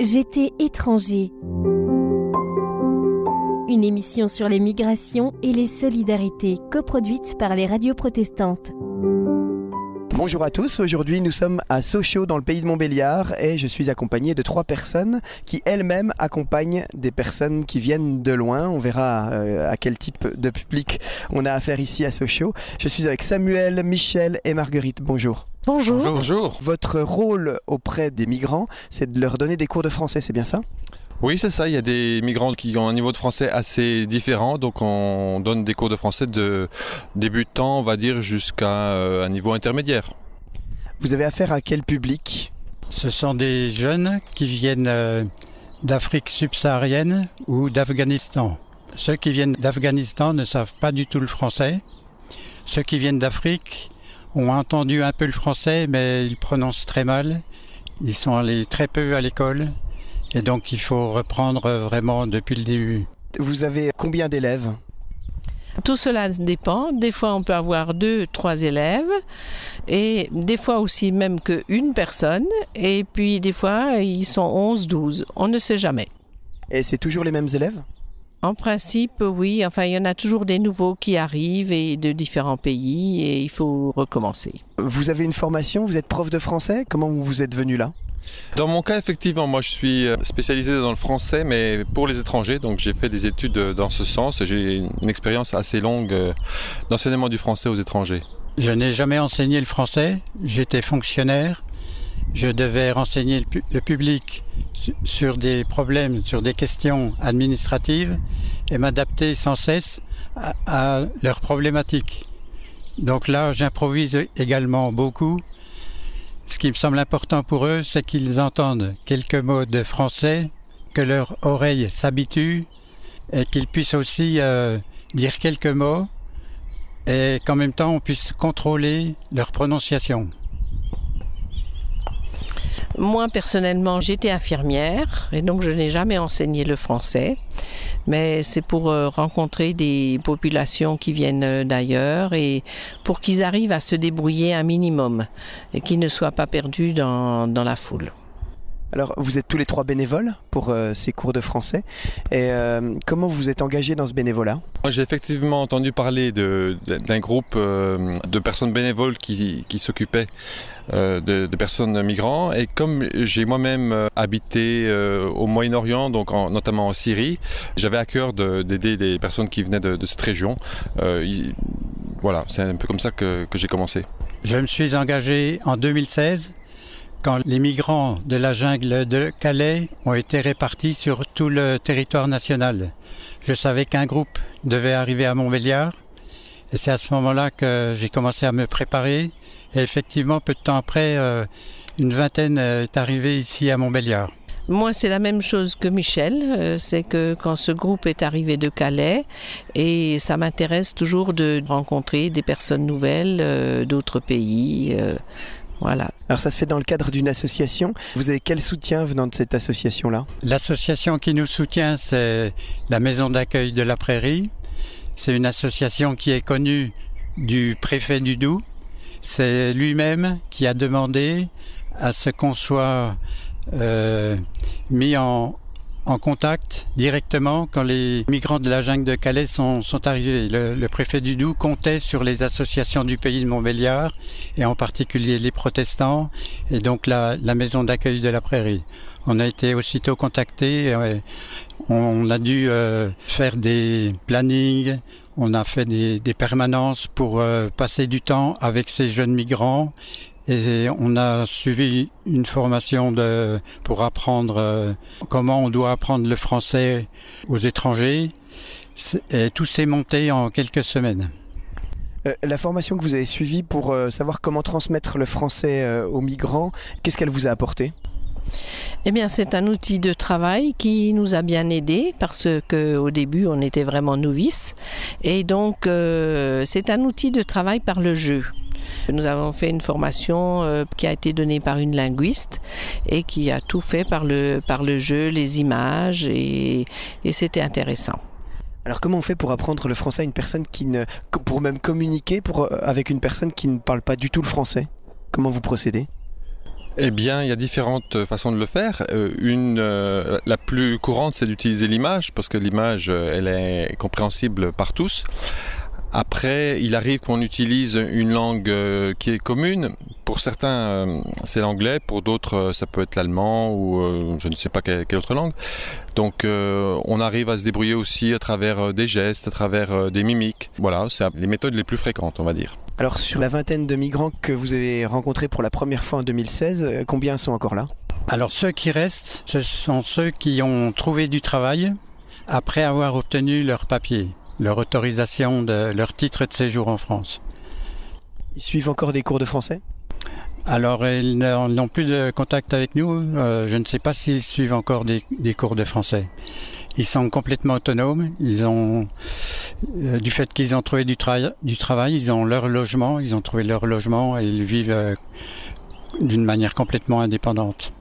J'étais étranger. Une émission sur les migrations et les solidarités coproduite par les radios protestantes. Bonjour à tous, aujourd'hui nous sommes à Sochaux dans le pays de Montbéliard et je suis accompagné de trois personnes qui elles-mêmes accompagnent des personnes qui viennent de loin. On verra euh, à quel type de public on a affaire ici à Sochaux. Je suis avec Samuel, Michel et Marguerite. Bonjour. Bonjour. Bonjour. Votre rôle auprès des migrants, c'est de leur donner des cours de français, c'est bien ça? Oui, c'est ça. Il y a des migrants qui ont un niveau de français assez différent. Donc, on donne des cours de français de débutants, on va dire, jusqu'à euh, un niveau intermédiaire. Vous avez affaire à quel public? Ce sont des jeunes qui viennent euh, d'Afrique subsaharienne ou d'Afghanistan. Ceux qui viennent d'Afghanistan ne savent pas du tout le français. Ceux qui viennent d'Afrique ont entendu un peu le français, mais ils prononcent très mal. Ils sont allés très peu à l'école. Et donc il faut reprendre vraiment depuis le début. Vous avez combien d'élèves? Tout cela dépend. Des fois, on peut avoir deux, trois élèves, et des fois aussi même qu'une personne, et puis des fois, ils sont 11, 12. On ne sait jamais. Et c'est toujours les mêmes élèves? En principe, oui. Enfin, il y en a toujours des nouveaux qui arrivent et de différents pays, et il faut recommencer. Vous avez une formation, vous êtes prof de français Comment vous vous êtes venu là? Dans mon cas, effectivement, moi je suis euh, spécialisé dans le français, mais pour les étrangers. Donc, j'ai fait des études euh, dans ce sens et j'ai une expérience assez longue euh, d'enseignement du français aux étrangers. Je n'ai jamais enseigné le français. J'étais fonctionnaire. Je devais renseigner le, pu- le public su- sur des problèmes, sur des questions administratives et m'adapter sans cesse à, à leurs problématiques. Donc là, j'improvise également beaucoup. Ce qui me semble important pour eux, c'est qu'ils entendent quelques mots de français, que leur oreille s'habitue et qu'ils puissent aussi euh, dire quelques mots et qu'en même temps on puisse contrôler leur prononciation. Moi, personnellement, j'étais infirmière et donc je n'ai jamais enseigné le français. Mais c'est pour euh, rencontrer des populations qui viennent euh, d'ailleurs et pour qu'ils arrivent à se débrouiller un minimum et qu'ils ne soient pas perdus dans, dans la foule. Alors, vous êtes tous les trois bénévoles pour euh, ces cours de français. Et euh, comment vous vous êtes engagés dans ce bénévolat? Moi, j'ai effectivement entendu parler de- d'un groupe euh, de personnes bénévoles qui, qui s'occupaient euh, de, de personnes migrants. Et comme j'ai moi-même habité euh, au Moyen-Orient, donc en- notamment en Syrie, j'avais à cœur de- d'aider les personnes qui venaient de, de cette région. Euh, il- voilà, c'est un peu comme ça que, que j'ai commencé. Je me suis engagé en 2016 quand les migrants de la jungle de Calais ont été répartis sur tout le territoire national. Je savais qu'un groupe devait arriver à Montbéliard et c'est à ce moment-là que j'ai commencé à me préparer et effectivement peu de temps après euh, une vingtaine euh, est arrivée ici à Montbéliard. Moi, c'est la même chose que Michel. euh, C'est que quand ce groupe est arrivé de Calais, et ça m'intéresse toujours de rencontrer des personnes nouvelles d'autres pays. Voilà. Alors, ça se fait dans le cadre d'une association. Vous avez quel soutien venant de cette association-là? L'association qui nous soutient, c'est la Maison d'accueil de la Prairie. C'est une association qui est connue du préfet du Doubs. C'est lui-même qui a demandé à ce qu'on soit euh, mis en, en contact directement quand les migrants de la jungle de Calais sont, arrivés. Le, préfet du Doubs comptait sur les associations du pays de Montbéliard et en particulier les protestants et donc la, maison d'accueil de la Prairie. On a été aussitôt contactés, on a dû euh, faire des plannings, on a fait des, des permanences pour euh, passer du temps avec ces jeunes migrants et on a suivi une formation de, pour apprendre euh, comment on doit apprendre le français aux étrangers. Et tout s'est monté en quelques semaines. Euh, La formation que vous avez suivie pour euh, savoir comment transmettre le français euh, aux migrants, qu'est-ce qu'elle vous a apporté? Eh bien, c'est un outil de travail qui nous a bien aidés parce que au début, on était vraiment novices. Et donc, euh, c'est un outil de travail par le jeu. Nous avons fait une formation euh, qui a été donnée par une linguiste et qui a tout fait par le, par le jeu, les images et, et c'était intéressant. Alors comment on fait pour apprendre le français à une personne qui ne... pour même communiquer pour, euh, avec une personne qui ne parle pas du tout le français? Comment vous procédez? Eh bien, il y a différentes façons de le faire. Euh, une, euh, la plus courante, c'est d'utiliser l'image, parce que l'image, euh, elle est compréhensible par tous. Après, il arrive qu'on utilise une langue qui est commune. Pour certains, c'est l'anglais. Pour d'autres, ça peut être l'allemand ou je ne sais pas quelle, autre langue. Donc, on arrive à se débrouiller aussi à travers des gestes, à travers des mimiques. Voilà, c'est les méthodes les plus fréquentes, on va dire. Alors sur la vingtaine de migrants que vous avez rencontrés pour la première fois en 2016, euh, combien sont encore là? Alors ceux qui restent, ce sont ceux qui ont trouvé du travail après avoir obtenu leur papier, leur autorisation de leur titre de séjour en France. Ils suivent encore des cours de français? Alors, ils n'ont plus de contact avec nous. Euh, je ne sais pas s'ils suivent encore des, cours de français. Ils sont complètement autonomes. Ils ont, euh, du fait qu'ils ont trouvé du, du, travail, ils ont leur logement. Ils ont trouvé leur logement et ils vivent euh, d'une manière complètement indépendante.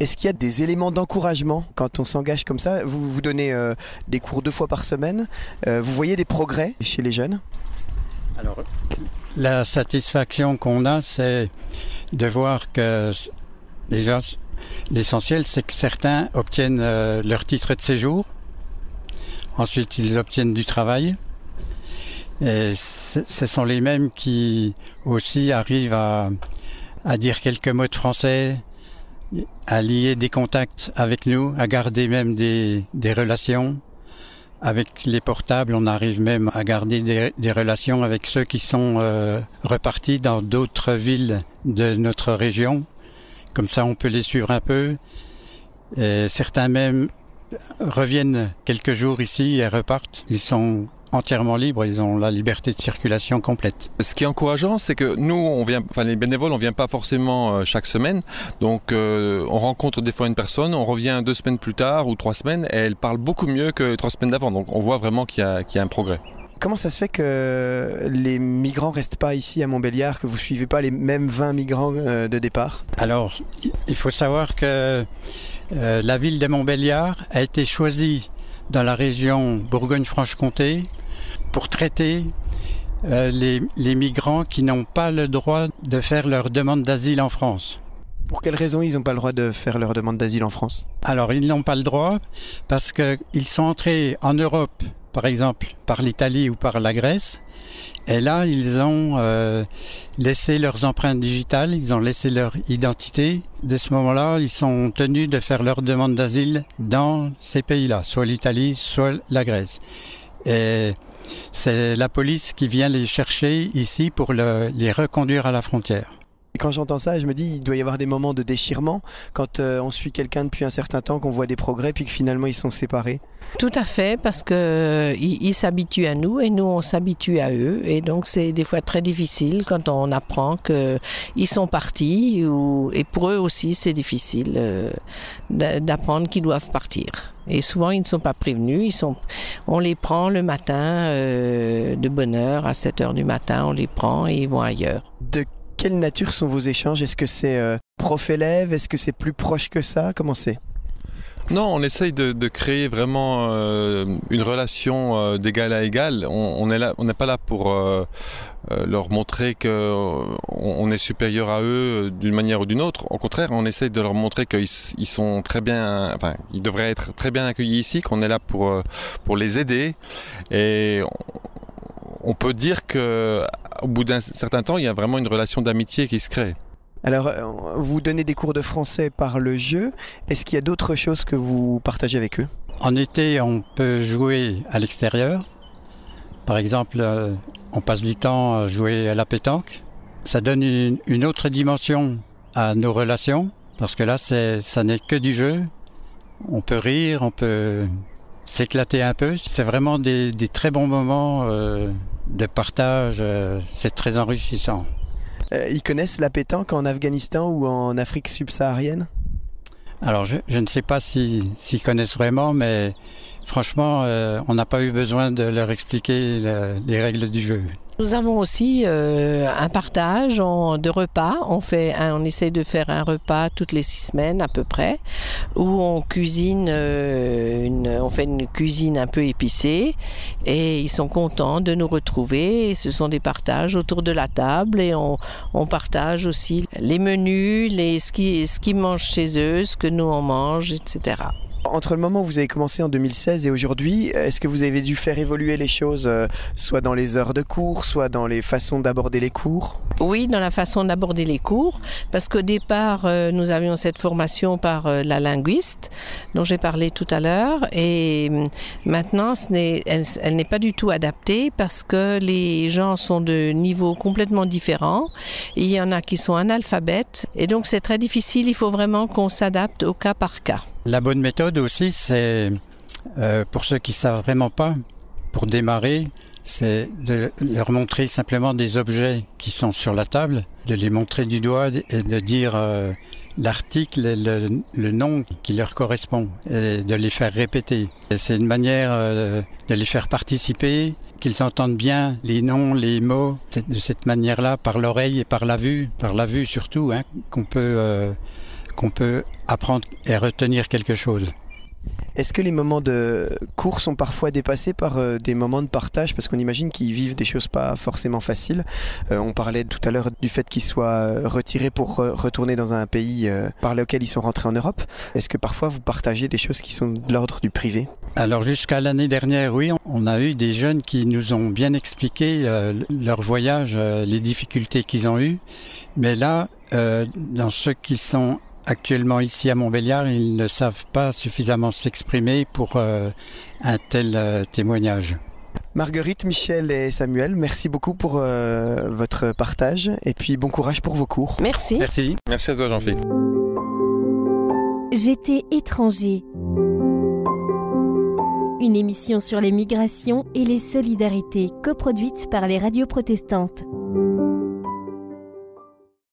Est-ce qu'il y a des éléments d'encouragement quand on s'engage comme ça? Vous vous donnez des cours deux fois par semaine. vous voyez des progrès chez les jeunes? Alors, la satisfaction qu'on a, c'est de voir que déjà, l'essentiel, c'est que certains obtiennent euh, leur titre de séjour. Ensuite, ils obtiennent du travail. Et ce sont les mêmes qui aussi arrivent à, à dire quelques mots de français, à lier des contacts avec nous, à garder même des, des relations. Avec les portables, on arrive même à garder des, relations avec ceux qui sont euh, repartis dans d'autres villes de notre région. Comme ça, on peut les suivre un peu. Certains même reviennent quelques jours ici et repartent. Ils sont entièrement libres, ils ont la liberté de circulation complète. Ce qui est encourageant, c'est que nous, on vient, enfin les bénévoles, on vient pas forcément euh, chaque semaine, donc euh, on rencontre des fois une personne, on revient deux semaines plus tard ou trois semaines, et elle parle beaucoup mieux que trois semaines d'avant, donc on voit vraiment qu'il y, y, a un progrès. Comment ça se fait que les migrants restent pas ici à Montbéliard, que vous suivez pas les mêmes 20 migrants euh, de départ? Alors, il faut savoir que la ville de Montbéliard a été choisie dans la région Bourgogne-Franche-Comté pour traiter euh, les, les, migrants qui n'ont pas le droit de faire leur demande d'asile en France. Pour quelles raisons ils n'ont pas le droit de faire leur demande d'asile en France? Alors ils n'ont pas le droit parce qu'ils sont entrés en Europe, par exemple par l'Italie ou par la Grèce, et là ils ont euh, laissé leurs empreintes digitales, ils ont laissé leur identité. De ce moment-là, ils sont tenus de faire leur demande d'asile dans ces pays-là, soit l'Italie, soit la Grèce. Et c'est la police qui vient les chercher ici pour les reconduire à la frontière. Quand j'entends ça, je me dis, il doit y avoir des moments de déchirement quand euh, on suit quelqu'un depuis un certain temps, qu'on voit des progrès, puis que finalement ils sont séparés. Tout à fait, parce que euh, ils s'habituent à nous et nous on s'habitue à eux, et donc c'est des fois très difficile quand on apprend que ils sont partis, ou, et pour eux aussi c'est difficile euh, d'apprendre qu'ils doivent partir. Et souvent ils ne sont pas prévenus, ils sont, on les prend le matin de bonne heure à 7 heures du matin, on les prend et ils vont ailleurs. De quelle nature sont vos échanges? Est-ce que c'est euh, prof-élève Est-ce que c'est plus proche que ça? Comment c'est? Non, on essaye de, créer vraiment euh, une relation euh, d'égal à égal. On n'est on pas là pour leur montrer qu'on on est supérieur à eux d'une manière ou d'une autre. Au contraire, on essaye de leur montrer qu'ils sont très bien, enfin, ils devraient être très bien accueillis ici, qu'on est là pour pour les aider. Et on peut dire que au bout d'un certain temps, il y a vraiment une relation d'amitié qui se crée. Alors, euh, vous donnez des cours de français par le jeu. Est-ce qu'il y a d'autres choses que vous partagez avec eux? En été, on peut jouer à l'extérieur. Par exemple, euh, on passe du temps à jouer à la pétanque. Ça donne une, autre dimension à nos relations, parce que là, ça n'est que du jeu. On peut rire, on peut s'éclater un peu. C'est vraiment des, très bons moments euh, de partage. Euh, c'est très enrichissant. Euh, ils connaissent la pétanque en Afghanistan ou en Afrique subsaharienne? Alors, je, ne sais pas s'ils connaissent vraiment, mais franchement, on n'a pas eu besoin de leur expliquer les règles du jeu. Nous avons aussi euh, un partage de repas. On fait, on essaie de faire un repas toutes les six semaines à peu près, où on cuisine, euh, on fait une cuisine un peu épicée, et ils sont contents de nous retrouver. Et ce sont des partages autour de la table, et on, partage aussi les menus, ce ce qu'ils mangent chez eux, ce que nous on mange, etc. Entre le moment où vous avez commencé en 2016 et aujourd'hui, est-ce que vous avez dû faire évoluer les choses, euh, soit dans les heures de cours, soit dans les façons d'aborder les cours? Oui, dans la façon d'aborder les cours, parce qu'au départ, euh, nous avions cette formation par euh, la linguiste, dont j'ai parlé tout à l'heure, et maintenant, elle n'est pas du tout adaptée parce que les gens sont de niveaux complètement différents. Il y en a qui sont analphabètes, et donc c'est très difficile. Il faut vraiment qu'on s'adapte au cas par cas. La bonne méthode aussi, c'est euh, pour ceux qui savent vraiment pas, pour démarrer, c'est de leur montrer simplement des objets qui sont sur la table, de les montrer du doigt et de dire euh, l'article et le, nom qui leur correspond et de les faire répéter. C'est une manière euh, de les faire participer, qu'ils entendent bien les noms, les mots, de cette manière-là, par l'oreille et par la vue, par la vue surtout, hein, qu'on peut qu'on peut apprendre et retenir quelque chose. Est-ce que les moments de cours sont parfois dépassés par euh, des moments de partage? Parce qu'on imagine qu'ils vivent des choses pas forcément faciles. Euh, on parlait tout à l'heure du fait qu'ils soient euh, retirés pour retourner dans un pays par lequel ils sont rentrés en Europe. Est-ce que parfois vous partagez des choses qui sont de l'ordre du privé? Alors jusqu'à l'année dernière, oui, on a eu des jeunes qui nous ont bien expliqué leur voyage, les difficultés qu'ils ont eues. Mais là, dans ceux qui sont actuellement ici à Montbéliard, ils ne savent pas suffisamment s'exprimer pour euh, un tel euh, témoignage. Marguerite, Michel et Samuel, merci beaucoup pour euh, votre partage et puis bon courage pour vos cours. Merci. Merci. Merci à toi Jean-Philippe. J'étais étranger. Une émission sur les migrations et les solidarités coproduite par les radios protestantes.